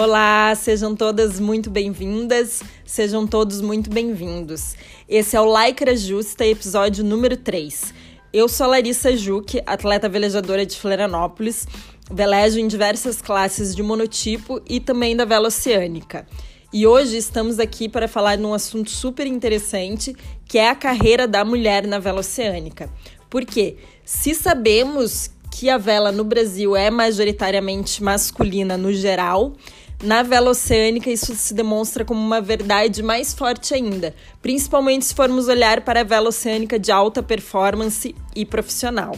Olá, sejam todas muito bem-vindas, sejam todos muito bem-vindos. Esse é o Lycra Justa, episódio número 3. Eu sou Larissa Juque, atleta velejadora de Florianópolis, velejo em diversas classes de monotipo e também da vela oceânica. E hoje estamos aqui para falar de um assunto super interessante, que é a carreira da mulher na vela oceânica. Por quê? Se sabemos que a vela no Brasil é majoritariamente masculina no geral, na vela oceânica, isso se demonstra como uma verdade mais forte ainda, principalmente se formos olhar para a vela oceânica de alta performance e profissional.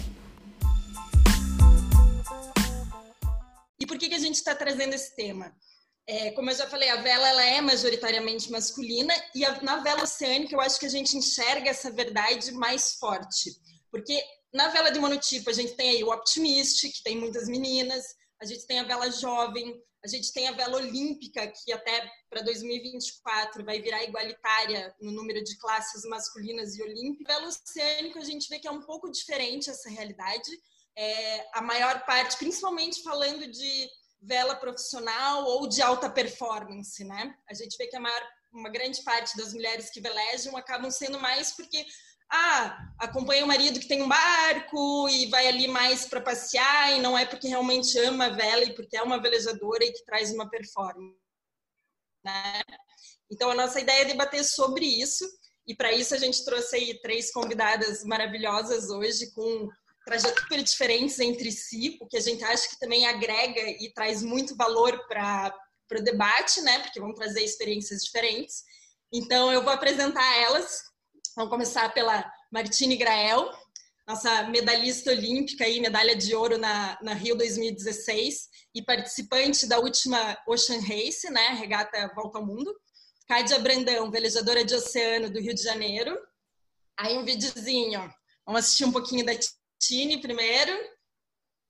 E por que, que a gente está trazendo esse tema? É, como eu já falei, a vela ela é majoritariamente masculina e a, na vela oceânica eu acho que a gente enxerga essa verdade mais forte. Porque na vela de monotipo a gente tem aí o Optimist, que tem muitas meninas, a gente tem a vela jovem, a gente tem a vela olímpica, que até para 2024 vai virar igualitária no número de classes masculinas e olímpicas. Vela oceânico, a gente vê que é um pouco diferente essa realidade. É, a maior parte, principalmente falando de vela profissional ou de alta performance, né? A gente vê que a maior, uma grande parte das mulheres que velejam acabam sendo mais porque ah, acompanha o marido que tem um barco e vai ali mais para passear e não é porque realmente ama a vela e porque é uma velejadora e que traz uma performance. Né? Então, a nossa ideia é debater sobre isso e para isso a gente trouxe aí três convidadas maravilhosas hoje com trajetos diferentes entre si, o que a gente acha que também agrega e traz muito valor para o debate, né? Porque vão trazer experiências diferentes. Então, eu vou apresentar elas Vamos começar pela Martine Grael, nossa medalhista olímpica e medalha de ouro na, na Rio 2016 e participante da última Ocean Race, né, regata Volta ao Mundo. Cádia Brandão, velejadora de oceano do Rio de Janeiro. Aí um videozinho. Vamos assistir um pouquinho da Tine primeiro.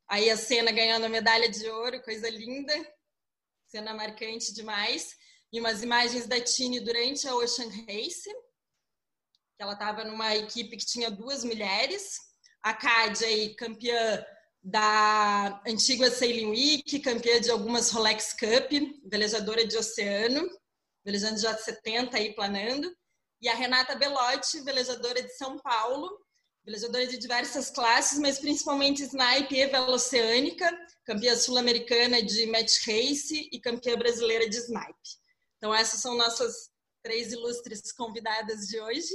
Aí a cena ganhando a medalha de ouro, coisa linda. Cena marcante demais. E umas imagens da Tine durante a Ocean Race que ela estava numa equipe que tinha duas mulheres, a Cádia aí, campeã da antiga Sailing Week, campeã de algumas Rolex Cup, velejadora de oceano, velejando já 70 aí planando, e a Renata Belotti, velejadora de São Paulo, velejadora de diversas classes, mas principalmente snipe e vela oceânica, campeã sul-americana de match race e campeã brasileira de snipe. Então essas são nossas três ilustres convidadas de hoje.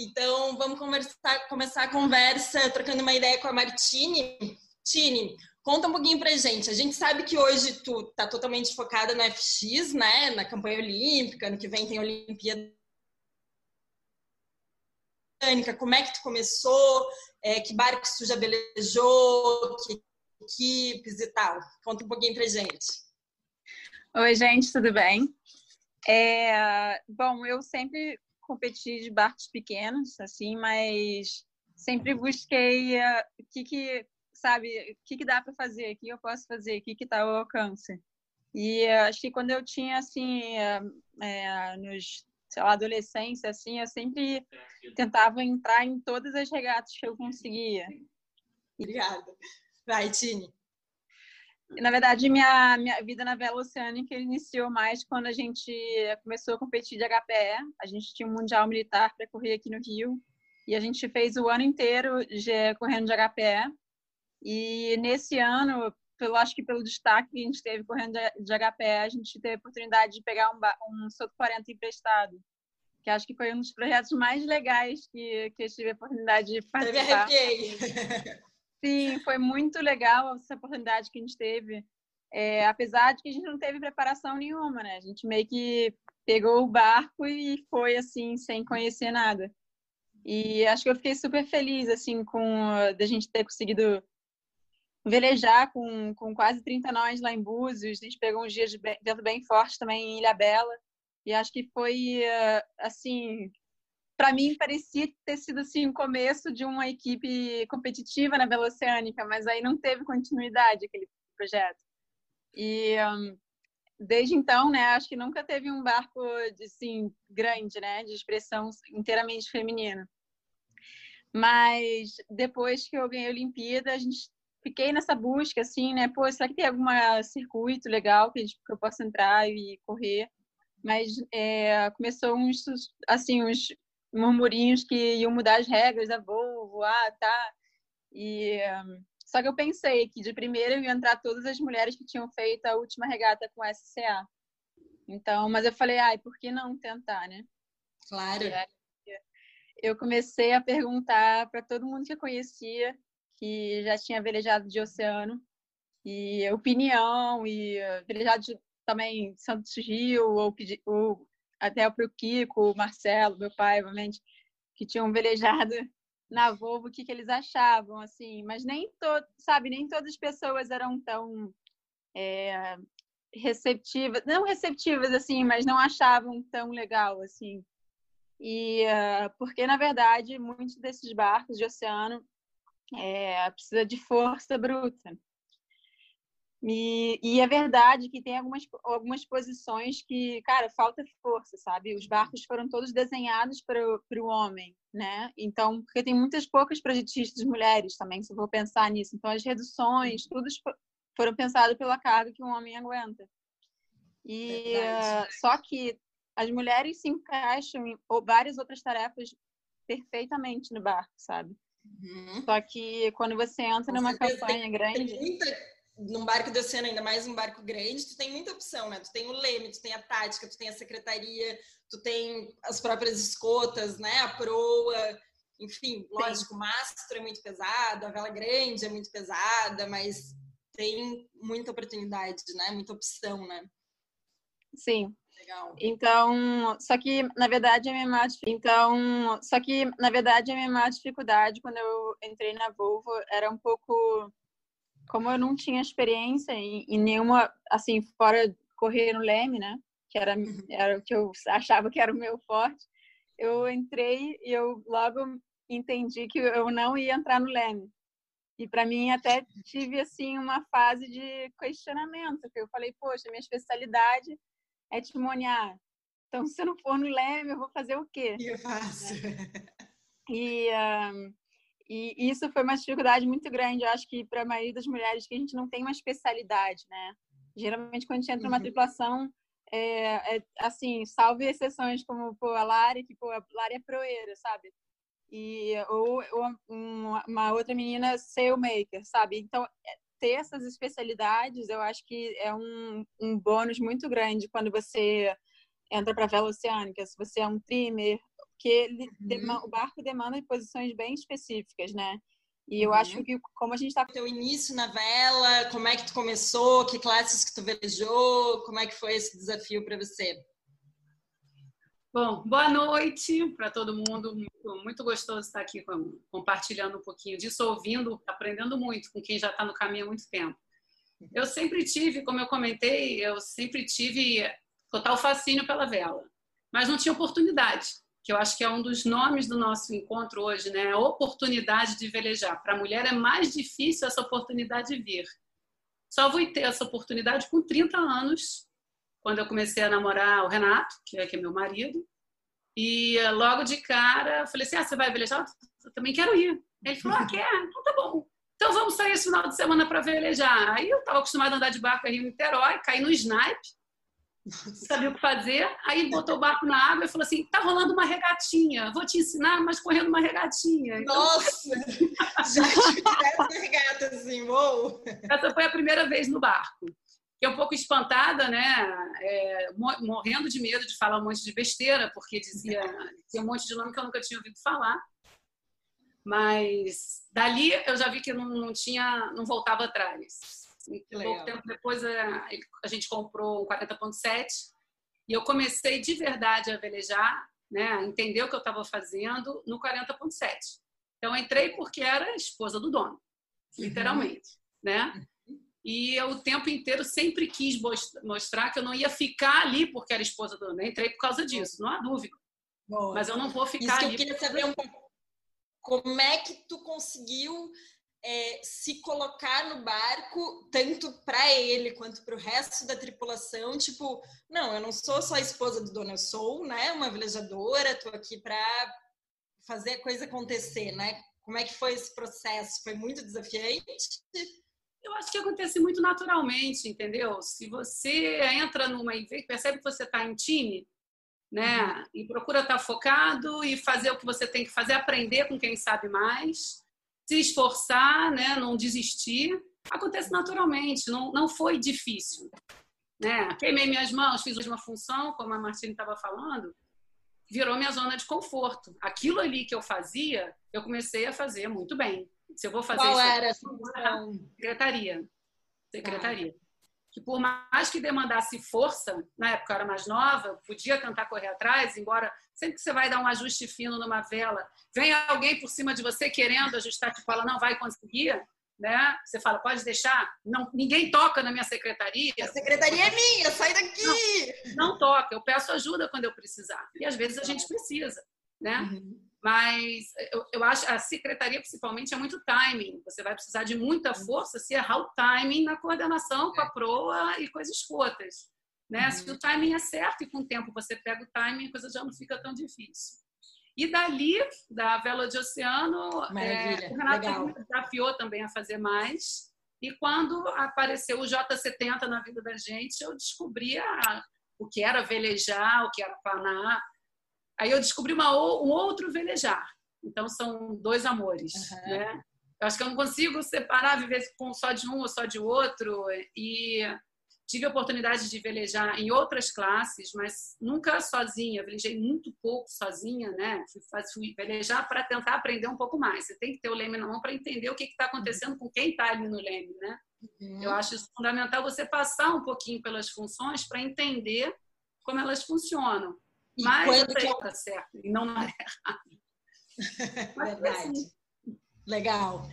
Então, vamos conversar, começar a conversa trocando uma ideia com a Martine. Tine, conta um pouquinho pra gente. A gente sabe que hoje tu tá totalmente focada no FX, né? Na campanha olímpica, no que vem tem Olimpíada. Como é que tu começou? É, que barcos tu já velejou? Que equipes e tal? Conta um pouquinho pra gente. Oi, gente, tudo bem? É, bom, eu sempre competir de barcos pequenos, assim, mas sempre busquei uh, o que que, sabe, o que que dá para fazer, o que eu posso fazer, o que que está ao alcance. E uh, acho que quando eu tinha, assim, uh, é, nos, sei lá, adolescência, assim, eu sempre tentava entrar em todas as regatas que eu conseguia. Obrigada. Vai, Tine. Na verdade, minha, minha vida na vela oceânica iniciou mais quando a gente começou a competir de HPE. A gente tinha um Mundial Militar para correr aqui no Rio. E a gente fez o ano inteiro de, correndo de HPE. E nesse ano, pelo, acho que pelo destaque que a gente teve correndo de, de HPE, a gente teve a oportunidade de pegar um, um Soto 40 emprestado. Que acho que foi um dos projetos mais legais que, que eu tive a oportunidade de participar. Eu me arrepiei. Sim, foi muito legal essa oportunidade que a gente teve. É, apesar de que a gente não teve preparação nenhuma, né? A gente meio que pegou o barco e foi assim, sem conhecer nada. E acho que eu fiquei super feliz, assim, com da gente ter conseguido velejar com, com quase 30 nós lá em Búzios. A gente pegou uns dias de vento bem forte também em Ilha Bela. E acho que foi, assim, para mim parecia ter sido assim o começo de uma equipe competitiva na Oceânica, mas aí não teve continuidade aquele projeto. E um, desde então, né, acho que nunca teve um barco de, assim grande, né, de expressão inteiramente feminina. Mas depois que eu ganhei a Olimpíada, a gente fiquei nessa busca, assim, né? Pô, será que tem algum circuito legal que, que eu possa entrar e correr? Mas é, começou uns, assim, uns murmurinhos que iam mudar as regras da Volvo, ah, tá. E, só que eu pensei que de primeira eu ia entrar todas as mulheres que tinham feito a última regata com SCA. Então, mas eu falei, ai, por que não tentar, né? Claro. eu comecei a perguntar para todo mundo que eu conhecia que já tinha velejado de oceano e opinião e velejado de, também Santos Rio ou, ou até para o Kiko, o Marcelo, meu pai, obviamente, que tinham velejado na Volvo, o que, que eles achavam, assim, mas nem todo, sabe, nem todas as pessoas eram tão é, receptivas, não receptivas, assim, mas não achavam tão legal, assim. E uh, porque, na verdade, muitos desses barcos de oceano é, precisa de força bruta. E, e, é verdade que tem algumas, algumas posições que, cara, falta força, sabe? Os barcos foram todos desenhados para o homem, né? Então, porque tem muitas poucas projetistas mulheres também, se eu for pensar nisso. Então, as reduções, tudo foram pensadas pela carga que um homem aguenta. E uh, só que as mulheres se encaixam em várias outras tarefas perfeitamente no barco, sabe? Uhum. Só que quando você entra numa campanha grande. Muita, num barco de oceano, ainda mais um barco grande, tu tem muita opção, né? Tu tem o leme, tu tem a tática, tu tem a secretaria, tu tem as próprias escotas, né? A proa, enfim, lógico, o mastro é muito pesado, a vela grande é muito pesada, mas tem muita oportunidade, né? Muita opção, né? Sim. Legal. Então, só que na verdade a minha maior, então, só que na verdade a minha maior dificuldade quando eu entrei na Volvo era um pouco como eu não tinha experiência em, em nenhuma assim fora correr no leme, né? Que era uhum. era o que eu achava que era o meu forte. Eu entrei e eu logo entendi que eu não ia entrar no leme. E para mim até tive assim uma fase de questionamento, que eu falei, poxa, minha especialidade é testemunhar. Então, se eu não for no leme, eu vou fazer o quê? Eu faço. E, um, e isso foi uma dificuldade muito grande, eu acho que para a maioria das mulheres, que a gente não tem uma especialidade, né? Geralmente, quando a gente entra numa uhum. tripulação, é, é, assim, salve exceções como pô, a Lari, que pô, a Lari é proeira, sabe? E, ou, ou uma, uma, outra menina sailmaker, sabe? Então, é, ter essas especialidades, eu acho que é um, um bônus muito grande quando você entra para a vela oceânica. Se você é um trimmer, porque uhum. o barco demanda posições bem específicas, né? E eu uhum. acho que como a gente está... Teu início na vela, como é que tu começou, que classes que tu velejou, como é que foi esse desafio para você? Bom, boa noite para todo mundo. Muito, muito, gostoso estar aqui com, compartilhando um pouquinho disso, ouvindo, aprendendo muito com quem já está no caminho há muito tempo. Eu sempre tive, como eu comentei, eu sempre tive total fascínio pela vela, mas não tinha oportunidade, que eu acho que é um dos nomes do nosso encontro hoje, né? Oportunidade de velejar. Para a mulher é mais difícil essa oportunidade vir. Só vou ter essa oportunidade com 30 anos, quando eu comecei a namorar o Renato, que é, que é meu marido. E logo de cara, eu falei assim: ah, você vai velejar? Eu também quero ir. Ele falou: ah, quer? Então tá bom. Então vamos sair esse final de semana para velejar. Aí eu estava acostumada a andar de barco em Niterói, caí no snipe, sabia o que fazer. Aí botou o barco na água e falou assim: tá rolando uma regatinha, vou te ensinar, mas correndo uma regatinha. Então, Nossa! já tive regata assim, uou! Essa foi a primeira vez no barco fiquei um pouco espantada, né? É, morrendo de medo de falar um monte de besteira, porque dizia, tinha um monte de nome que eu nunca tinha ouvido falar. Mas dali eu já vi que não, não tinha, não voltava atrás. E pouco tempo depois a, a gente comprou um 40.7 e eu comecei de verdade a velejar, né? A entender o que eu estava fazendo no 40.7. Então entrei porque era esposa do dono, literalmente, uhum. né? E eu o tempo inteiro sempre quis mostrar que eu não ia ficar ali porque era esposa do dono. Entrei por causa disso, não há dúvida. Boa. Mas eu não vou ficar Isso ali. eu queria saber um pouco como é que tu conseguiu é, se colocar no barco, tanto para ele quanto para o resto da tripulação, tipo, não, eu não sou só a esposa do dono, eu sou, né, uma velejadora, tô aqui para fazer a coisa acontecer, né? Como é que foi esse processo? Foi muito desafiante? Eu acho que acontece muito naturalmente, entendeu? Se você entra numa e percebe que você está em time, né? Uhum. E procura estar tá focado e fazer o que você tem que fazer, aprender com quem sabe mais, se esforçar, né? Não desistir. Acontece naturalmente, não, não foi difícil. Né? Queimei minhas mãos, fiz uma função, como a Martina estava falando, virou minha zona de conforto. Aquilo ali que eu fazia, eu comecei a fazer muito bem. Se eu vou fazer Qual isso, era essa função? Secretaria. Secretaria. Ah. Que por mais que demandasse força, na época eu era mais nova, podia tentar correr atrás, embora sempre que você vai dar um ajuste fino numa vela, vem alguém por cima de você querendo ajustar, que fala, não vai conseguir, né? Você fala, pode deixar? Não, ninguém toca na minha secretaria. A secretaria é minha, sai daqui! Não, não toca, eu peço ajuda quando eu precisar. E às vezes a gente precisa, né? Uhum. Mas eu, eu acho a secretaria principalmente é muito timing. Você vai precisar de muita uhum. força se errar o timing na coordenação com a é. proa e com as escotas. Né? Uhum. Se o timing é certo e com o tempo você pega o timing, a coisa já não fica tão difícil. E dali, da Vela de Oceano, é, o Renato Legal. me desafiou também a fazer mais. E quando apareceu o J70 na vida da gente, eu descobri a, o que era velejar, o que era planar. Aí eu descobri uma, um outro velejar. Então são dois amores, uhum. né? Eu acho que eu não consigo separar, viver com só de um ou só de outro. E Tive a oportunidade de velejar em outras classes, mas nunca sozinha. Velejei muito pouco sozinha, né? Fui, fui velejar para tentar aprender um pouco mais. Você tem que ter o leme na mão para entender o que está acontecendo com quem está ali no leme, né? Uhum. Eu acho fundamental você passar um pouquinho pelas funções para entender como elas funcionam. E mas quando que está certo e não na é errada. Verdade. Assim. Legal.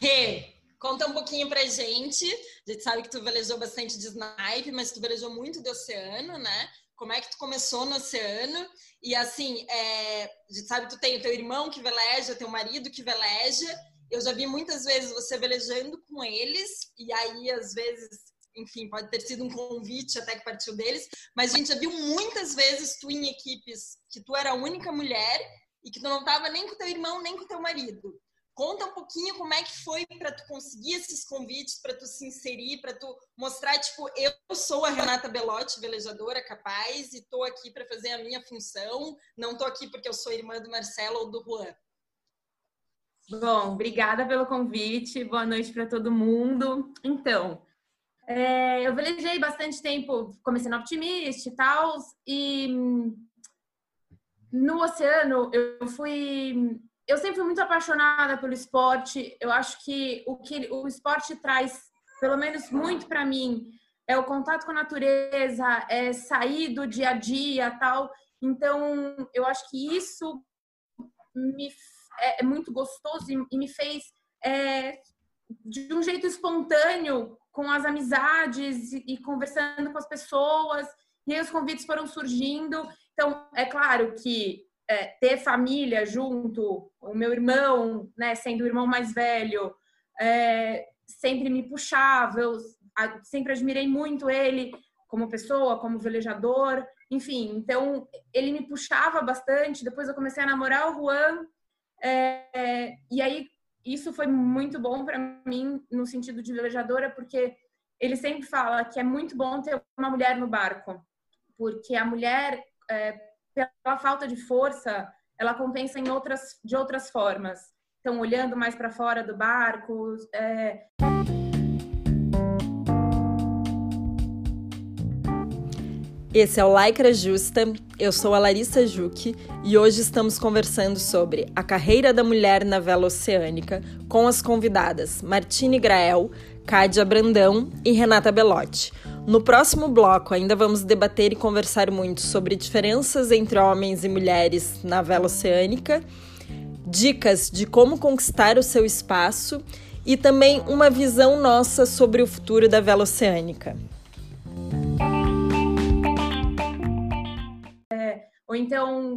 Rê, Conta um pouquinho pra gente. A gente sabe que tu velejou bastante de snipe, mas tu velejou muito de oceano, né? Como é que tu começou no oceano? E assim, é, a gente sabe que tu tem o teu irmão que veleja, teu marido que veleja. Eu já vi muitas vezes você velejando com eles, e aí às vezes, enfim, pode ter sido um convite até que partiu deles, mas a gente já viu muitas vezes tu em equipes que tu era a única mulher e que tu não tava nem com teu irmão, nem com teu marido. Conta um pouquinho como é que foi para tu conseguir esses convites, para tu se inserir, para tu mostrar, tipo, eu sou a Renata Belotti, velejadora capaz, e tô aqui para fazer a minha função, não tô aqui porque eu sou irmã do Marcelo ou do Juan. Bom, obrigada pelo convite, boa noite para todo mundo. Então, é, eu velejei bastante tempo, comecei no Optimist e tal, e no oceano eu fui eu sempre fui muito apaixonada pelo esporte. Eu acho que o que o esporte traz, pelo menos muito para mim, é o contato com a natureza, é sair do dia a dia, tal. Então, eu acho que isso me é, é muito gostoso e, e me fez é, de um jeito espontâneo com as amizades e, conversando com as pessoas. E aí os convites foram surgindo. Então, é claro que é, ter família junto, o meu irmão, né, sendo o irmão mais velho, é, sempre me puxava, eu sempre admirei muito ele como pessoa, como velejador, enfim, então ele me puxava bastante. Depois eu comecei a namorar o Juan, é, e aí isso foi muito bom para mim no sentido de velejadora, porque ele sempre fala que é muito bom ter uma mulher no barco, porque a mulher é, pela falta de força, ela compensa em outras, de outras formas. Então, olhando mais para fora do barco. É... Esse é o Lycra Justa, eu sou a Larissa Juque e hoje estamos conversando sobre a carreira da mulher na vela oceânica com as convidadas Martine Grael, Cádia Brandão e Renata Belotti. No próximo bloco, ainda vamos debater e conversar muito sobre diferenças entre homens e mulheres na vela oceânica, dicas de como conquistar o seu espaço e também uma visão nossa sobre o futuro da vela oceânica. Ou então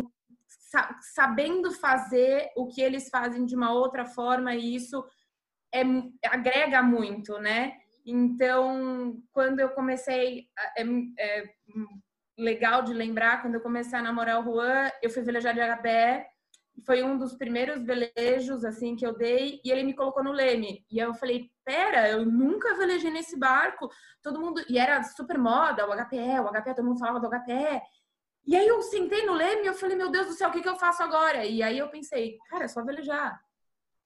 sabendo fazer o que eles fazem de uma outra forma e isso é, agrega muito, né? Então, quando eu comecei, é, é, legal de lembrar, quando eu comecei a namorar o Juan, eu fui velejar de HPE foi um dos primeiros velejos assim que eu dei e ele me colocou no leme. E eu falei, pera, eu nunca velejei nesse barco. Todo mundo e era super moda, o HPE, o HPE, todo mundo falava do HPE. E aí eu sentei no leme e eu falei, meu Deus do céu, o que, que eu faço agora? E aí eu pensei, cara, é só velejar.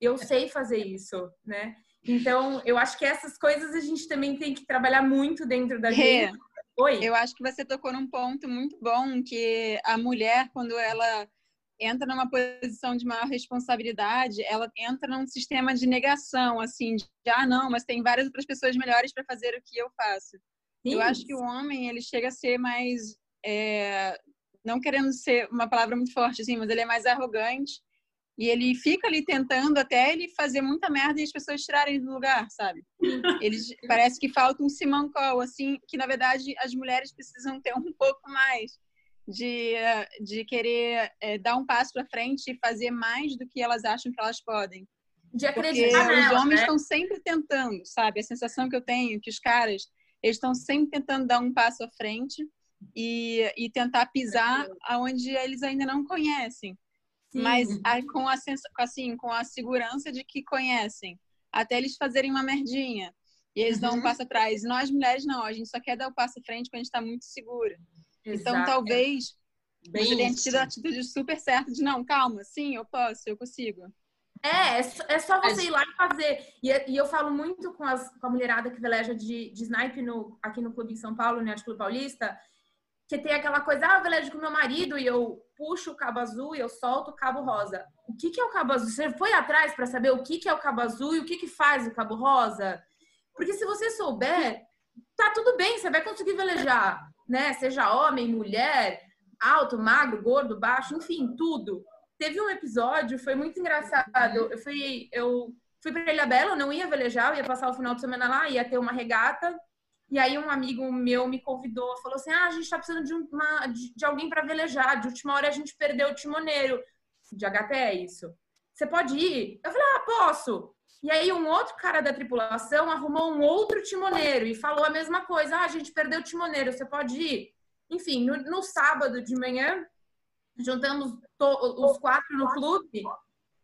Eu sei fazer isso, né? Então, eu acho que essas coisas a gente também tem que trabalhar muito dentro da gente. Oi. Eu acho que você tocou num ponto muito bom que a mulher, quando ela entra numa posição de maior responsabilidade, ela entra num sistema de negação, assim, de ah, não, mas tem várias outras pessoas melhores para fazer o que eu faço. Sim. Eu acho que o homem, ele chega a ser mais, é, não querendo ser uma palavra muito forte, assim, mas ele é mais arrogante e ele fica ali tentando até ele fazer muita merda e as pessoas tirarem do lugar, sabe? Eles parece que falta um simancol, assim, que na verdade as mulheres precisam ter um pouco mais de, de querer é, dar um passo para frente e fazer mais do que elas acham que elas podem. De acreditar Porque os homens né? estão sempre tentando, sabe? A sensação que eu tenho que os caras eles estão sempre tentando dar um passo à frente e, e tentar pisar aonde eles ainda não conhecem. Sim. Mas com a, assim, com a segurança de que conhecem, até eles fazerem uma merdinha. E eles uhum. dão um uhum. passo atrás. Nós mulheres não, a gente só quer dar o passo à frente quando a gente está muito segura. Então, Exato. Então, talvez Bem você tenha tido a atitude super certa de não, calma, sim, eu posso, eu consigo. É, é só é você ir lá e fazer. E, e eu falo muito com, as, com a mulherada que veleja de, de snipe no, aqui no clube em São Paulo, né, de Clube Paulista, que tem aquela coisa, ah, velejo com meu marido e eu puxo o cabo azul e eu solto o cabo rosa. O que, que é o cabo azul? Você foi atrás para saber o que, que é o cabo azul e o que, que faz o cabo rosa? Porque se você souber, tá tudo bem, você vai conseguir velejar né? Seja homem, mulher, alto, magro, gordo, baixo, enfim, tudo. Teve um episódio, foi muito engraçado. Eu fui, eu fui para Ilha Bela, não ia velejar, eu ia passar o final de semana lá, ia ter uma regata. E aí um amigo meu me convidou, falou assim: "Ah, a gente está precisando de, uma, de, de alguém para velejar. De última hora a gente perdeu o timoneiro de HT é isso. Você pode ir?" Eu falei: "Ah, posso." E aí um outro cara da tripulação arrumou um outro timoneiro e falou a mesma coisa. Ah, a gente perdeu o timoneiro, você pode ir? Enfim, no, no sábado de manhã, juntamos os quatro no clube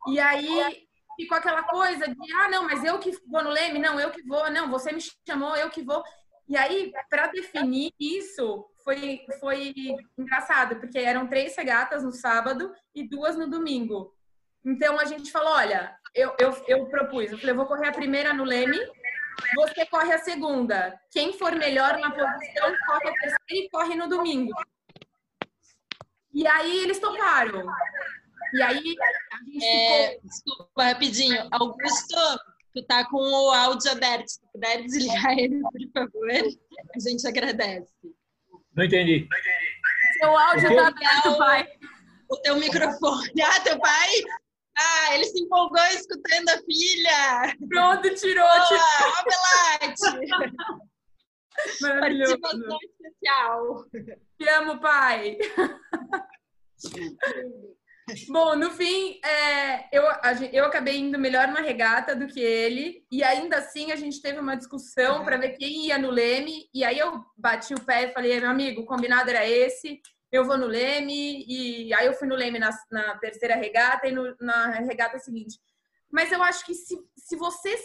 e aí ficou aquela coisa de, ah, não, mas eu que vou no leme, não, eu que vou, não, você me chamou, eu que vou. E aí, para definir isso, foi, foi engraçado, porque eram três regatas no sábado e duas no domingo. Então a gente falou: olha, eu, eu, eu propus, eu falei, eu vou correr a primeira no Leme, você corre a segunda. Quem for melhor na posição, corre a terceira e corre no domingo. E aí eles toparam. E aí a gente é, ficou... Desculpa, rapidinho. Augusto, tu tá com o áudio aberto. Se puder desligar ele, por favor, a gente agradece. Não entendi. Seu áudio tá aberto, pai. O teu microfone. Ah, teu pai ah, ele se empolgou escutando a filha. Pronto, tirou. Boa, tirou. Maravilhoso. Participação especial. Te amo, pai. Bom, no fim, é, eu, eu acabei indo melhor na regata do que ele, e ainda assim a gente teve uma discussão para ver quem ia no leme, e aí eu bati o pé e falei, meu amigo, o combinado era esse, eu vou no Leme, e aí eu fui no Leme na, na terceira regata e no, na regata seguinte. Mas eu acho que se, se você.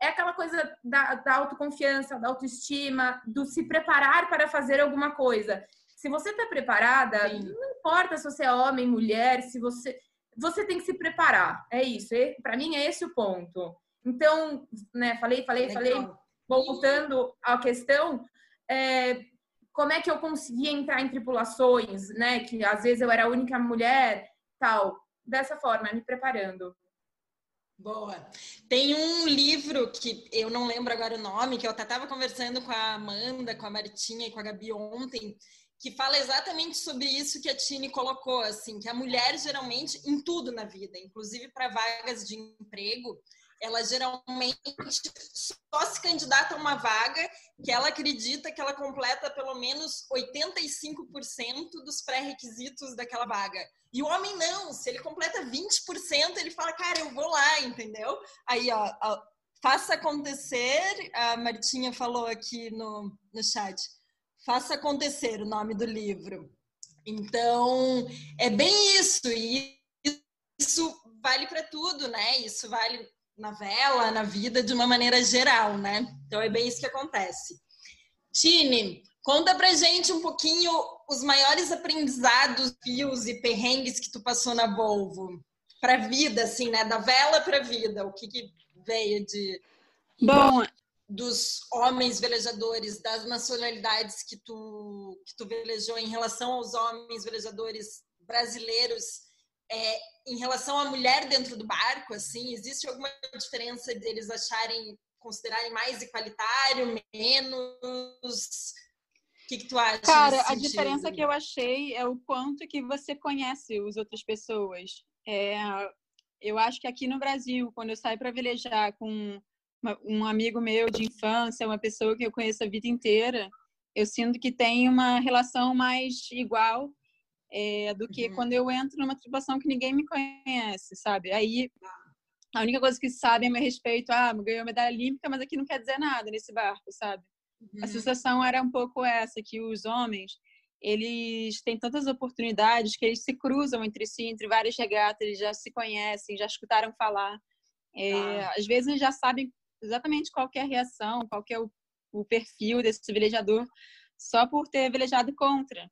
É aquela coisa da, da autoconfiança, da autoestima, do se preparar para fazer alguma coisa. Se você está preparada, Sim. não importa se você é homem, mulher, se você. Você tem que se preparar. É isso. Para mim, é esse o ponto. Então, né, falei, falei, Legal. falei, voltando à questão, é, como é que eu conseguia entrar em tripulações, né? Que às vezes eu era a única mulher, tal. Dessa forma, me preparando. Boa. Tem um livro que eu não lembro agora o nome, que eu até estava conversando com a Amanda, com a Martinha e com a Gabi ontem, que fala exatamente sobre isso que a Tini colocou, assim, que a mulher geralmente em tudo na vida, inclusive para vagas de emprego, ela geralmente só se candidata a uma vaga que ela acredita que ela completa pelo menos 85% dos pré-requisitos daquela vaga. E o homem não, se ele completa 20%, ele fala, cara, eu vou lá, entendeu? Aí, ó, ó faça acontecer, a Martinha falou aqui no, no chat, faça acontecer o nome do livro. Então, é bem isso, e isso vale para tudo, né? Isso vale na vela, na vida de uma maneira geral, né? Então é bem isso que acontece. Tine, conta pra gente um pouquinho os maiores aprendizados, fios e perrengues que tu passou na Volvo para vida, assim, né? Da vela para vida, o que, que veio de Bom, dos homens velejadores, das nacionalidades que tu que tu velejou em relação aos homens velejadores brasileiros é, em relação à mulher dentro do barco, assim, existe alguma diferença deles acharem, considerarem mais igualitário, menos? O que, que tu acha? Cara, a sentido? diferença que eu achei é o quanto que você conhece as outras pessoas. É, eu acho que aqui no Brasil, quando eu saio para velejar com uma, um amigo meu de infância, uma pessoa que eu conheço a vida inteira, eu sinto que tem uma relação mais igual é, do que uhum. quando eu entro numa tripulação que ninguém me conhece, sabe? Aí a única coisa que sabem a meu respeito, ah, ganhou medalha olímpica, mas aqui não quer dizer nada nesse barco, sabe? Uhum. A sensação era um pouco essa, que os homens, eles têm tantas oportunidades que eles se cruzam entre si, entre várias regatas, eles já se conhecem, já escutaram falar. É, ah. Às vezes já sabem exatamente qual é a reação, qual é o, o perfil desse velejador, só por ter velejado contra.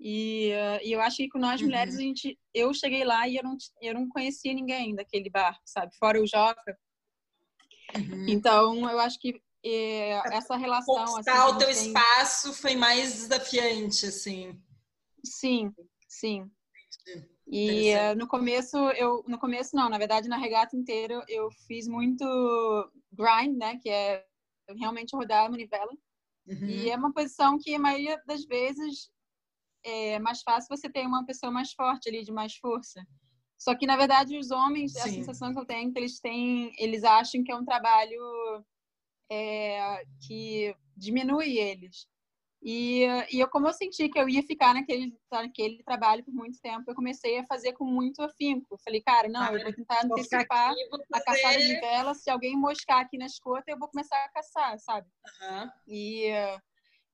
E, uh, e eu acho que com nós mulheres, uhum. a gente, eu cheguei lá e eu não, eu não conhecia ninguém daquele barco, sabe? Fora o Joca. Uhum. Então, eu acho que é, essa relação... Conquistar assim, o teu tem... espaço foi mais desafiante, assim. Sim, sim. E uh, no começo, eu no começo não, na verdade na regata inteira eu fiz muito grind, né, que é realmente rodar a manivela. Uhum. E é uma posição que a maioria das vezes é mais fácil você ter uma pessoa mais forte ali, de mais força. Só que, na verdade, os homens, Sim. a sensação que eu tenho é que eles têm, eles acham que é um trabalho é, que diminui eles. E, e eu, como eu senti que eu ia ficar naquele, naquele trabalho por muito tempo, eu comecei a fazer com muito afinco. Falei, cara, não, eu vou tentar antecipar aqui, vou a caçada de vela. Se alguém moscar aqui na escota, eu vou começar a caçar, sabe? Uhum. E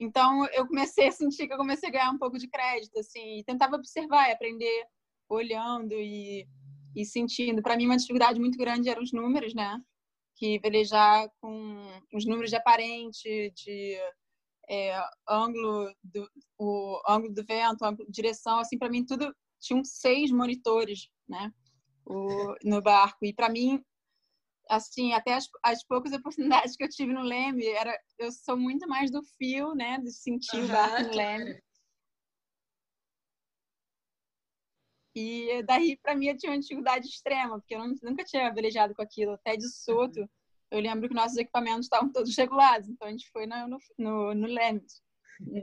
então, eu comecei a sentir que eu comecei a ganhar um pouco de crédito, assim, e tentava observar e aprender olhando e, e sentindo. Para mim, uma dificuldade muito grande eram os números, né? Que velejar com os números de aparente, de é, ângulo, do, o ângulo do vento, ângulo, direção, assim, para mim tudo tinha seis monitores, né? O, no barco. E para mim, assim, até as, as, poucas oportunidades que eu tive no Leme, era, eu sou muito mais do fio, né, de sentir uhum, o barco no Leme. E daí, para mim, eu tinha uma dificuldade extrema, porque eu nunca tinha velejado com aquilo, até de soto. Eu lembro que nossos equipamentos estavam todos regulados, então a gente foi no, no, no, no Leme,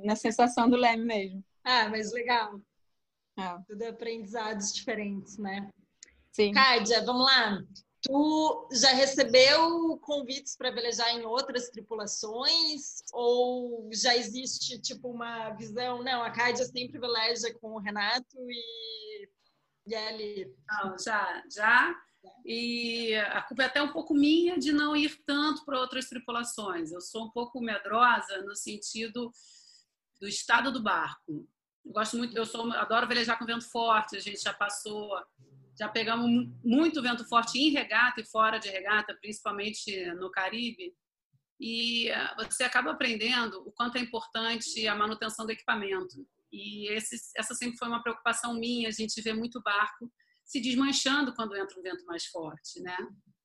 na sensação do Leme mesmo. Ah, mas legal. É. Tudo aprendizados diferentes, né? Sim. Kádia, vamos lá. Tu já recebeu convites para velejar em outras tripulações? Ou já existe tipo uma visão? Não, a Cádia sempre veleja com o Renato e, e ali. Não, já, já. E a culpa é até um pouco minha de não ir tanto para outras tripulações. Eu sou um pouco medrosa no sentido do estado do barco. Eu gosto muito, eu sou, adoro velejar com vento forte. A gente já passou já pegamos muito vento forte em regata e fora de regata, principalmente no Caribe. E eh, você acaba aprendendo o quanto é importante a manutenção do equipamento. E esse, essa sempre foi uma preocupação minha. A gente vê muito barco se desmanchando quando entra um vento mais forte, né?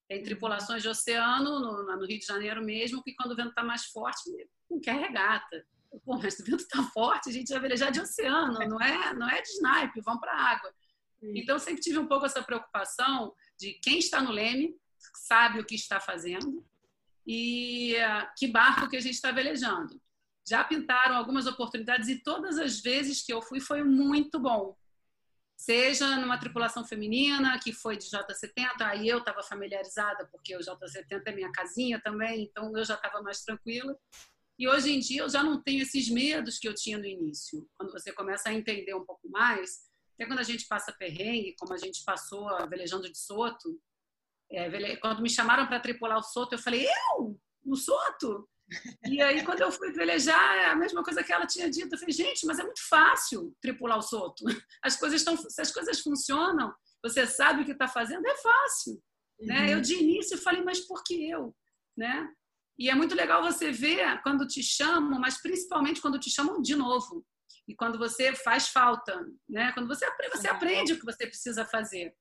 Tem tripulações de oceano, no, no Rio de Janeiro mesmo, que quando o vento está mais forte, não quer regata. Pô, mas o vento está forte, a gente vai velejar de oceano, não é, não é de snipe, vamos para a água. Então, sempre tive um pouco essa preocupação de quem está no leme sabe o que está fazendo e uh, que barco que a gente está velejando. Já pintaram algumas oportunidades e todas as vezes que eu fui foi muito bom. Seja numa tripulação feminina, que foi de J70, aí eu estava familiarizada, porque o J70 é minha casinha também, então eu já estava mais tranquila. E hoje em dia eu já não tenho esses medos que eu tinha no início. Quando você começa a entender um pouco mais, até quando a gente passa perrengue, como a gente passou velejando de Soto, é, quando me chamaram para tripular o Soto, eu falei, eu? No Soto? E aí, quando eu fui velejar, é a mesma coisa que ela tinha dito. Eu falei, gente, mas é muito fácil tripular o Soto. As coisas estão, se as coisas funcionam, você sabe o que está fazendo, é fácil. Uhum. Né? Eu, de início, falei, mas por que eu? Né? E é muito legal você ver quando te chamam, mas principalmente quando te chamam de novo. E quando você faz falta, né? Quando você, você aprende o que você precisa fazer.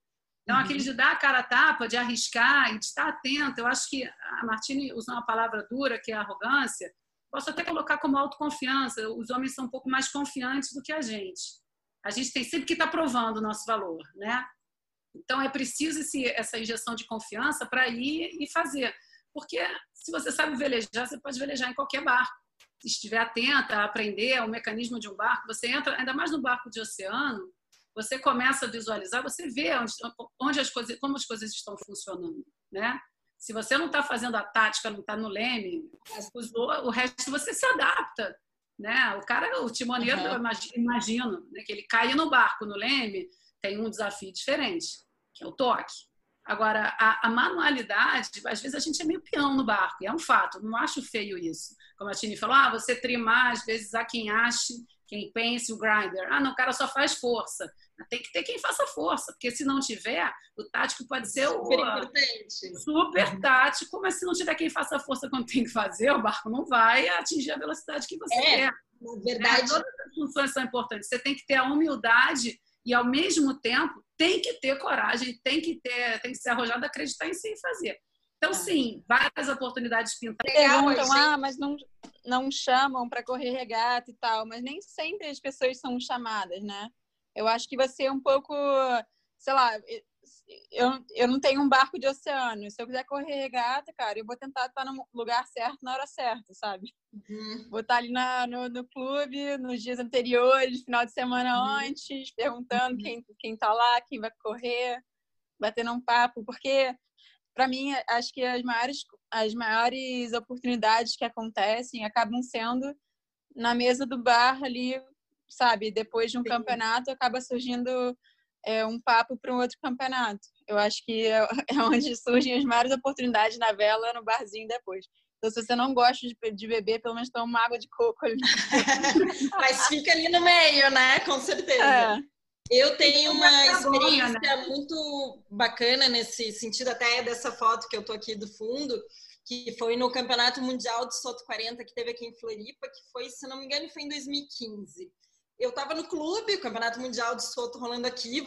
Então, uhum. aquele de dar a cara a tapa, de arriscar e de estar atento. Eu acho que a Martine usou uma palavra dura, que é arrogância. Posso até colocar como autoconfiança. Os homens são um pouco mais confiantes do que a gente. A gente tem sempre que estar provando o nosso valor, né? Então, é preciso esse, essa injeção de confiança para ir e fazer. Porque se você sabe velejar, você pode velejar em qualquer barco. Se estiver atenta a aprender o mecanismo de um barco, você entra, ainda mais no barco de oceano, você começa a visualizar, você vê onde, onde as coisas, como as coisas estão funcionando, né? Se você não está fazendo a tática, não está no leme, o resto você se adapta, né? O cara, o timoneiro, uhum. eu imagino, né, que ele cai no barco, no leme, tem um desafio diferente, que é o toque. Agora, a, a, manualidade, às vezes a gente é meio peão no barco, e é um fato, não acho feio isso. Como a Tini falou, ah, você trimar, às vezes há quem ache, quem pense o grinder. Ah, não, o cara só faz força. Tem que ter quem faça força, porque se não tiver, o tático pode ser super o, importante. super tático, mas se não tiver quem faça força quando tem que fazer, o barco não vai atingir a velocidade que você é, quer. Na verdade, é, todas as funções são importantes. Você tem que ter a humildade e ao mesmo tempo tem que ter coragem, tem que ter, tem que ser arrojado acreditar em si e fazer. Então, é. sim, várias oportunidades pintadas. Perguntam, ah, mas não, não chamam para correr regata e tal, mas nem sempre as pessoas são chamadas, né? Eu acho que você é um pouco, sei lá, eu, eu não tenho um barco de oceano. Se eu quiser correr regata, cara, eu vou tentar estar no lugar certo na hora certa, sabe? Uhum. Vou estar ali na, no, no clube nos dias anteriores, final de semana uhum. antes, perguntando uhum. quem, quem tá lá, quem vai correr, batendo um papo, porque para mim acho que as maiores as maiores oportunidades que acontecem acabam sendo na mesa do bar ali, sabe? Depois de um Sim. campeonato acaba surgindo é, um papo para um outro campeonato. Eu acho que é, é, onde surgem as maiores oportunidades na vela, no barzinho depois. Então, se você não gosta de, de beber, pelo menos toma uma água de coco ali. Mas fica ali no meio, né? Com certeza. É. Eu tenho uma experiência né? muito bacana nesse sentido, até dessa foto que eu tô aqui do fundo, que foi no Campeonato Mundial de Soto 40 que teve aqui em Floripa, que foi, se não me engano, foi em 2015 eu estava no clube, o Campeonato Mundial de Soto rolando aqui.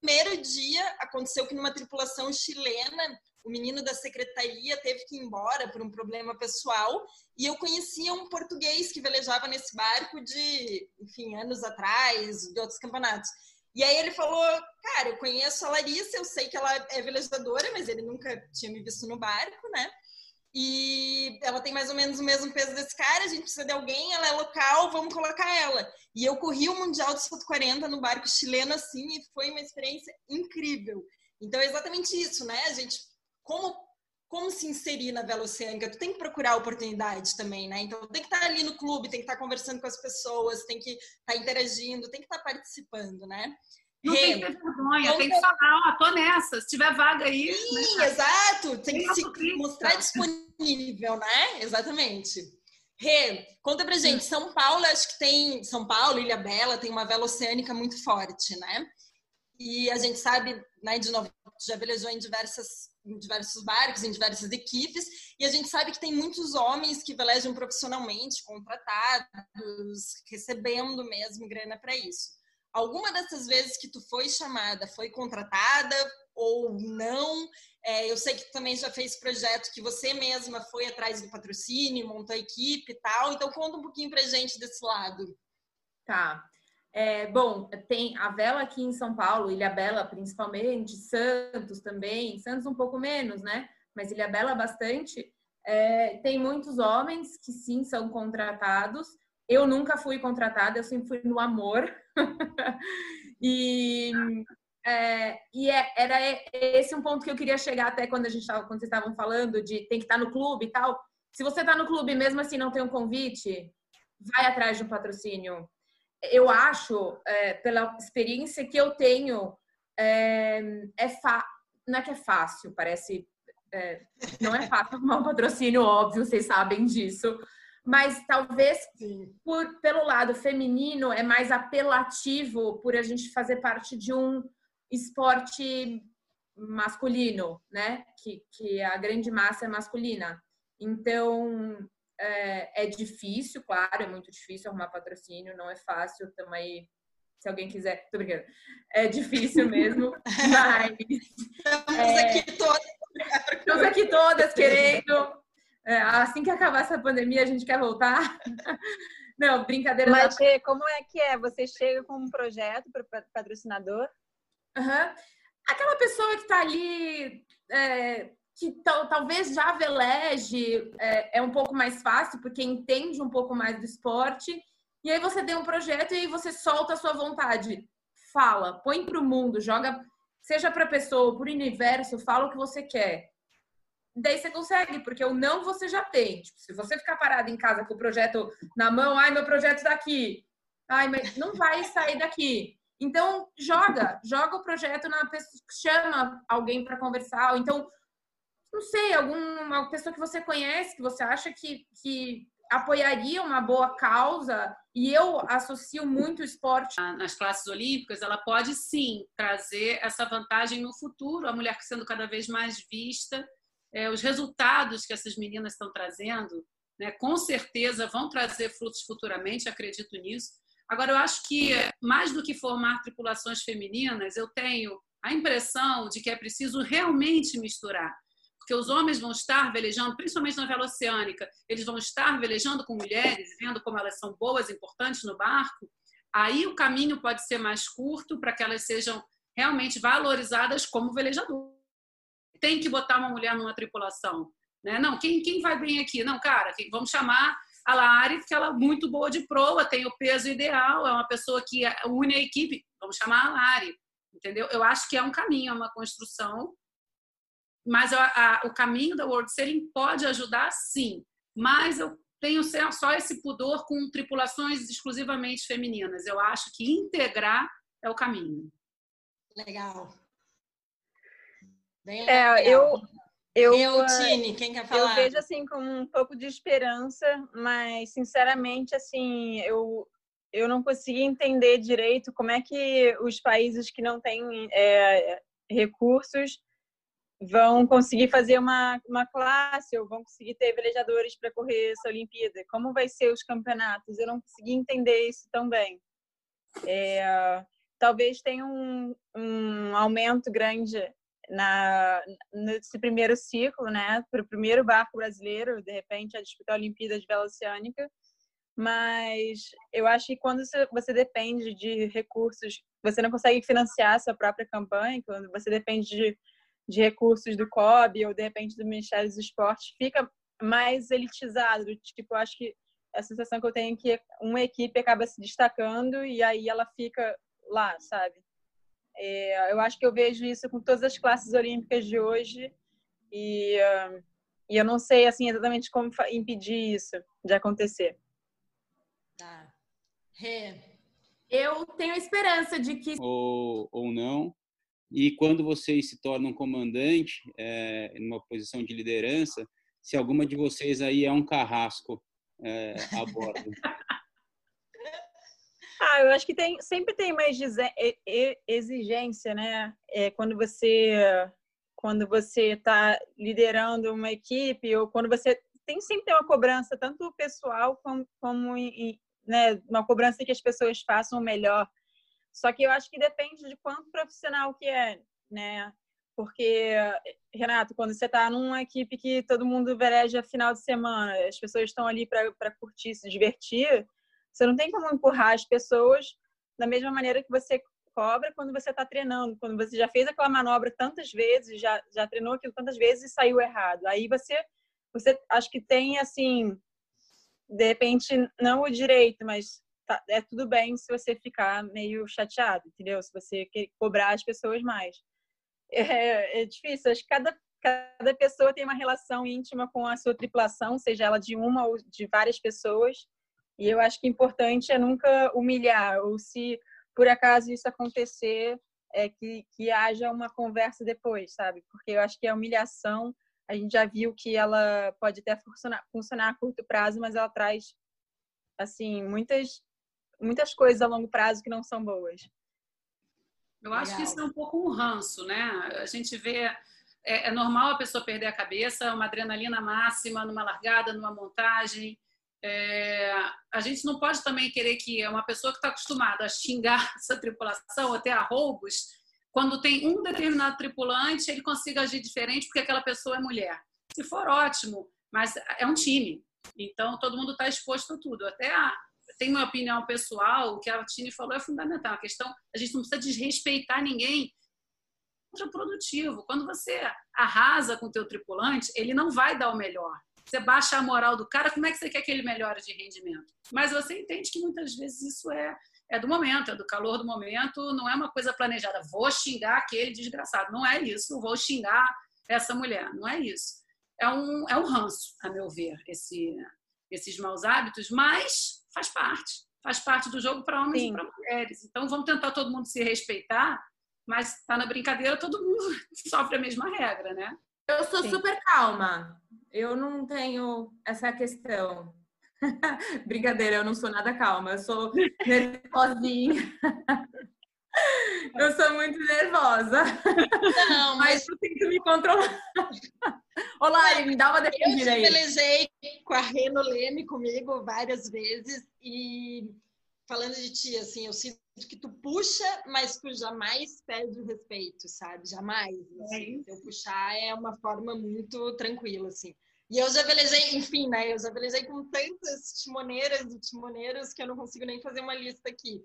Primeiro dia aconteceu que numa tripulação chilena, o menino da secretaria teve que ir embora por um problema pessoal e eu conhecia um português que velejava nesse barco de, enfim, anos atrás, de outros campeonatos. E aí ele falou, cara, eu conheço a Larissa, eu sei que ela é velejadora, mas ele nunca tinha me visto no barco, né? E ela tem mais ou menos o mesmo peso desse cara, a gente precisa de alguém, ela é local, vamos colocar ela. E eu corri o Mundial de Soto 40 no barco chileno assim e foi uma experiência incrível. Então é exatamente isso, né? A gente como como se inserir na vela oceânica? Tu tem que procurar oportunidade também, né? Então tem que estar ali no clube, tem que estar conversando com as pessoas, tem que estar interagindo, tem que estar participando, né? Não Rê, tem que ter vergonha, tem que falar, ó, tô nessa, se tiver vaga aí. Sim, né? exato, tem que se mostrar disponível, né? Exatamente. Rê, conta pra gente, São Paulo, acho que tem, São Paulo, Ilha Bela, tem uma vela oceânica muito forte, né? E a gente sabe, né, de novo, já velejou em diversas em diversos barcos, em diversas equipes, e a gente sabe que tem muitos homens que velejam profissionalmente, contratados, recebendo mesmo grana para isso alguma dessas vezes que tu foi chamada foi contratada ou não? É, eu sei que tu também já fez projeto que você mesma foi atrás do patrocínio, montou a equipe e tal. Então conta um pouquinho pra gente desse lado. Tá. É, bom, tem a vela aqui em São Paulo, Ilha Bela principalmente, Santos também, Santos um pouco menos, né? Mas Ilha Bela bastante. É, tem muitos homens que sim são contratados, eu nunca fui contratada, eu sempre fui no amor. e é, e é, era esse um ponto que eu queria chegar até quando a gente tava, quando vocês estavam falando de tem que estar no clube e tal. Se você está no clube mesmo assim não tem um convite, vai atrás de um patrocínio. Eu acho, é, pela experiência que eu tenho, é, é fa... não é que é fácil, parece. É, não é fácil arrumar um patrocínio, óbvio, vocês sabem disso mas talvez por, pelo lado feminino é mais apelativo por a gente fazer parte de um esporte masculino, né? Que, que a grande massa é masculina. Então é, é difícil, claro, é muito difícil arrumar patrocínio, não é fácil. Também, se alguém quiser, tô brincando, é difícil mesmo, mas estamos é, aqui todas, estamos aqui todas querendo é, assim que acabar essa pandemia, a gente quer voltar. Não, brincadeira. Mas da... como é que é? Você chega com um projeto para o patrocinador? Uhum. Aquela pessoa que está ali, é, que talvez já veleje, é, é um pouco mais fácil, porque entende um pouco mais do esporte. E aí você tem um projeto e aí você solta a sua vontade. Fala, põe para o mundo, joga, seja para a pessoa, para o universo, fala o que você quer daí você consegue, porque o não você já tem. Tipo, se você ficar parado em casa com o projeto na mão, ai, meu projeto tá aqui. Ai, mas não vai sair daqui. Então, joga, joga o projeto na pessoa, chama alguém para conversar, ou então, não sei, alguma pessoa que você conhece, que você acha que, que apoiaria uma boa causa, e eu associo muito o esporte. Nas classes olímpicas, ela pode sim trazer essa vantagem no futuro, a mulher sendo cada vez mais vista é, os resultados que essas meninas estão trazendo, né, com certeza vão trazer frutos futuramente, acredito nisso. Agora, eu acho que, mais do que formar tripulações femininas, eu tenho a impressão de que é preciso realmente misturar. Porque os homens vão estar velejando, principalmente na vela oceânica, eles vão estar velejando com mulheres, vendo como elas são boas, importantes no barco. Aí o caminho pode ser mais curto para que elas sejam realmente valorizadas como velejadoras tem que botar uma mulher numa tripulação. Né? Não, quem, quem vai bem aqui? Não, cara, vamos chamar a Lari, porque ela é muito boa de proa, tem o peso ideal, é uma pessoa que une a equipe. Vamos chamar a Lari, entendeu? Eu acho que é um caminho, é uma construção, mas a, a, o caminho da World Sailing pode ajudar, sim. Mas eu tenho só esse pudor com tripulações exclusivamente femininas. Eu acho que integrar é o caminho. Legal. Bem é, eu, eu, eu, Tine, quem quer falar? Eu vejo assim com um pouco de esperança, mas sinceramente assim, eu eu não consegui entender direito como é que os países que não têm é, recursos vão conseguir fazer uma, uma classe ou vão conseguir ter velejadores para correr essa Olimpíada. Como vai ser os campeonatos? Eu não consegui entender isso tão bem. É, talvez tenha um, um aumento grande na, nesse primeiro ciclo, né, para o primeiro barco brasileiro, de repente, a disputar a Olimpíada de Vela Oceânica. Mas eu acho que quando você depende de recursos, você não consegue financiar a sua própria campanha, quando você depende de, de recursos do COB ou de repente do Ministério dos Esportes, fica mais elitizado. Tipo, eu acho que a sensação que eu tenho é que uma equipe acaba se destacando e aí ela fica lá, sabe? É, eu acho que eu vejo isso com todas as classes olímpicas de hoje e, uh, e eu não sei assim exatamente como impedir isso de acontecer. Tá. Rê. Eu tenho esperança de que ou, ou não. E quando vocês se tornam comandante, é, numa posição de liderança, se alguma de vocês aí é um carrasco é, a bordo. Ah, eu acho que tem, sempre tem mais exigência, né? É, quando você quando você está liderando uma equipe ou quando você tem sempre uma cobrança tanto pessoal como, como né, uma cobrança que as pessoas façam o melhor. Só que eu acho que depende de quanto profissional que é, né? Porque, Renato, quando você está numa equipe que todo mundo veleja final de semana, as pessoas estão ali para curtir, se divertir, você não tem como empurrar as pessoas da mesma maneira que você cobra quando você está treinando, quando você já fez aquela manobra tantas vezes, já, já treinou aquilo tantas vezes e saiu errado. Aí você, você acho que tem assim, de repente, não o direito, mas tá, é tudo bem se você ficar meio chateado, entendeu? Se você quer cobrar as pessoas mais. É, é difícil, acho que cada, cada pessoa tem uma relação íntima com a sua tripulação, seja ela de uma ou de várias pessoas. E eu acho que importante é nunca humilhar, ou se por acaso isso acontecer, é que, que haja uma conversa depois, sabe? Porque eu acho que a humilhação a gente já viu que ela pode até funcionar, funcionar a curto prazo, mas ela traz assim muitas muitas coisas a longo prazo que não são boas. Eu acho Legal. que isso é um pouco um ranço, né? A gente vê é, é, normal a pessoa perder a cabeça, uma adrenalina máxima numa largada, numa montagem. É, a gente não pode também querer que uma pessoa que está acostumada a xingar essa tripulação, até a roubos, quando tem um determinado tripulante, ele consiga agir diferente porque aquela pessoa é mulher. Se for ótimo, mas é um time. Então, todo mundo está exposto a tudo. Até a, tem uma opinião pessoal, o que a Tini falou é fundamental. A questão, a gente não precisa desrespeitar ninguém contraprodutivo. Quando você arrasa com o teu tripulante, ele não vai dar o melhor. Você baixa a moral do cara, como é que você quer que ele melhore de rendimento? Mas você entende que muitas vezes isso é, é do momento, é do calor do momento, não é uma coisa planejada. Vou xingar aquele desgraçado. Não é isso, vou xingar essa mulher. Não é isso. É um, é um ranço, a meu ver, esse, esses maus hábitos, mas faz parte. Faz parte do jogo para homens Sim. e para mulheres. Então vamos tentar todo mundo se respeitar, mas está na brincadeira, todo mundo sofre a mesma regra, né? Eu sou Sim. super calma. Eu não tenho essa questão. Brincadeira, eu não sou nada calma. Eu sou nervosinha. eu sou muito nervosa. Não, mas, mas eu tento me controlar. Olá, me dá uma defendida aí. Eu pelejei com a Reno Leme comigo várias vezes e falando de ti, assim, eu sinto que tu puxa, mas tu jamais perde o respeito, sabe? Jamais. Assim. É eu puxar é uma forma muito tranquila, assim. E eu já velejei, enfim, né? Eu já velejei com tantas timoneiras e timoneiros que eu não consigo nem fazer uma lista aqui.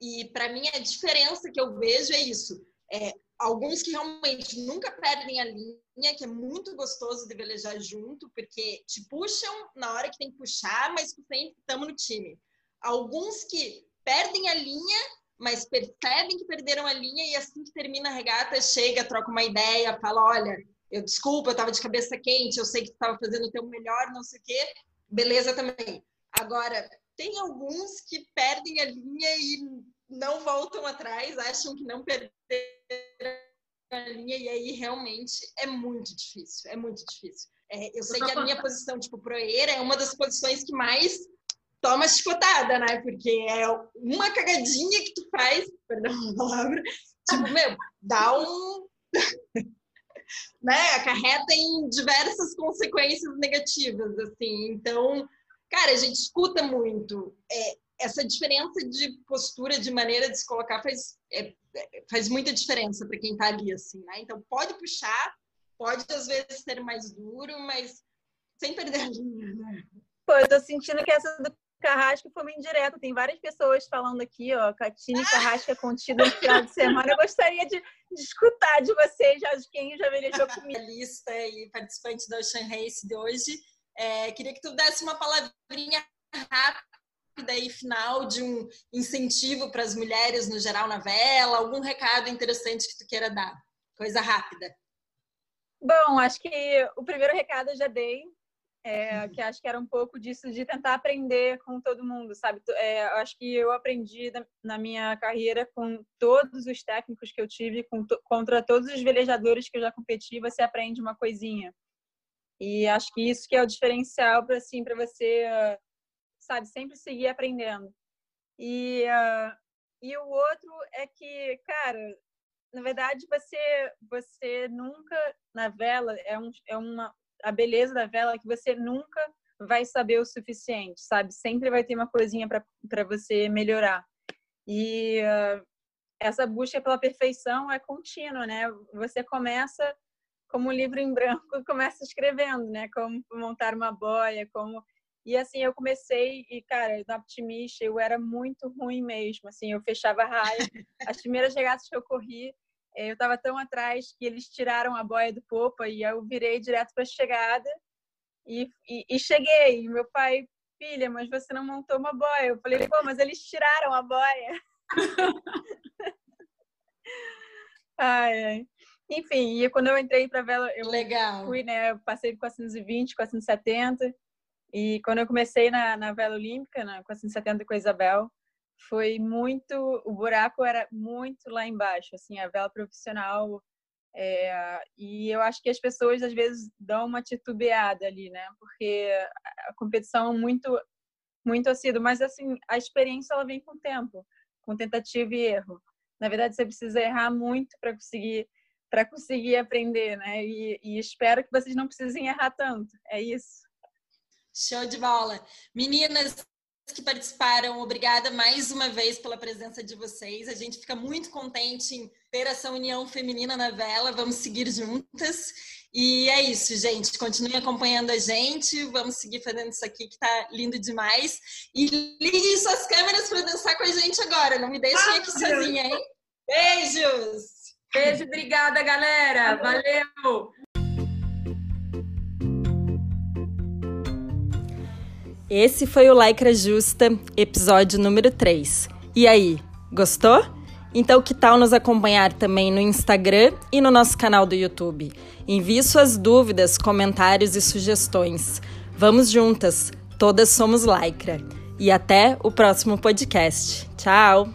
E para mim a diferença que eu vejo é isso. É, alguns que realmente nunca perdem a linha, que é muito gostoso de velejar junto, porque te puxam na hora que tem que puxar, mas sempre estamos no time. Alguns que perdem a linha, mas percebem que perderam a linha e assim que termina a regata, chega, troca uma ideia, fala, olha, eu desculpa, eu estava de cabeça quente, eu sei que tu estava fazendo o teu melhor, não sei o quê, beleza também. Agora, tem alguns que perdem a linha e não voltam atrás, acham que não perderam a linha, e aí realmente é muito difícil, é muito difícil. É, eu sei que a minha posição, tipo, proeira é uma das posições que mais toma chicotada, né? Porque é uma cagadinha que tu faz, perdão a palavra, tipo, meu, dá um. né? Acarreta em diversas consequências negativas, assim. Então, cara, a gente escuta muito. É, essa diferença de postura, de maneira de se colocar, faz, é, faz muita diferença para quem tá ali, assim, né? Então, pode puxar, pode às vezes ser mais duro, mas sem perder a linha, né? Pô, eu tô sentindo que essa do Carrasco foi uma indireta. Tem várias pessoas falando aqui, ó, Catine Carrasca contida no final de semana. Eu gostaria de, de escutar de vocês, já de quem já velejou comigo. Lista e participante da Ocean Race de hoje. É, queria que tu desse uma palavrinha rápida e final de um incentivo para as mulheres no geral na vela, algum recado interessante que tu queira dar. Coisa rápida. Bom, acho que o primeiro recado eu já dei, é, que acho que era um pouco disso de tentar aprender com todo mundo, sabe? É, acho que eu aprendi na minha carreira com todos os técnicos que eu tive, com, contra todos os velejadores que eu já competi, você aprende uma coisinha. E acho que isso que é o diferencial para assim, para você, sabe, sempre seguir aprendendo. E uh, e o outro é que, cara, na verdade você você nunca na vela é um é uma a beleza da vela é que você nunca vai saber o suficiente, sabe? Sempre vai ter uma coisinha para você melhorar. E uh, essa busca pela perfeição é contínua, né? Você começa como um livro em branco, começa escrevendo, né? Como montar uma boia, como e assim eu comecei e cara, na optimista eu era muito ruim mesmo, assim, eu fechava raia. As primeiras regatas que eu corri, eu estava tão atrás que eles tiraram a boia do popa e eu virei direto para a chegada e, e, e, cheguei. E meu pai, filha, mas você não montou uma boia. Eu falei, pô, mas eles tiraram a boia. ai, ai. Enfim, e quando eu entrei para vela, eu Legal. fui, né? Eu passei 420, 470. E quando eu comecei na, na vela olímpica, na 470 com a Isabel, foi muito, o buraco era muito lá embaixo, assim, a vela profissional É, e eu acho que as pessoas às vezes dão uma titubeada ali, né? Porque a competição é muito, muito assídua, mas assim, a experiência ela vem com o tempo, com tentativa e erro. Na verdade, você precisa errar muito para conseguir para conseguir aprender, né? E, e espero que vocês não precisem errar tanto. É isso. Show de bola. Meninas, que participaram, obrigada mais uma vez pela presença de vocês. A gente fica muito contente em ter essa união feminina na vela. Vamos seguir juntas. E é isso, gente. Continuem acompanhando a gente. Vamos seguir fazendo isso aqui que tá lindo demais. E liguem suas câmeras para dançar com a gente agora. Não me deixem aqui sozinha, hein? Beijos! Beijo, obrigada, galera. Valeu! Esse foi o Lycra Justa, episódio número 3. E aí, gostou? Então, que tal nos acompanhar também no Instagram e no nosso canal do YouTube? Envie suas dúvidas, comentários e sugestões. Vamos juntas, todas somos Lycra. E até o próximo podcast. Tchau!